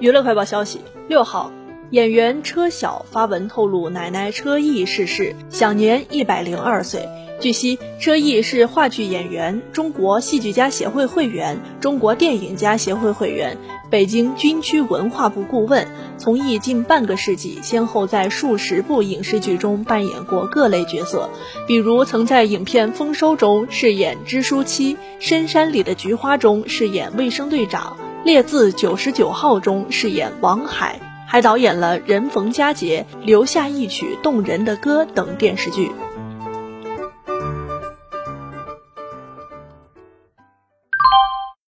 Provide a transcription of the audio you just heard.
娱乐快报消息，六号，演员车晓发文透露，奶奶车毅逝世，享年一百零二岁。据悉，车毅是话剧演员、中国戏剧家协会会员、中国电影家协会会员、北京军区文化部顾问，从艺近半个世纪，先后在数十部影视剧中扮演过各类角色，比如曾在影片《丰收》中饰演支书妻，《深山里的菊花》中饰演卫生队长。《列字九十九号》中饰演王海，还导演了《人逢佳节》《留下一曲动人的歌》等电视剧。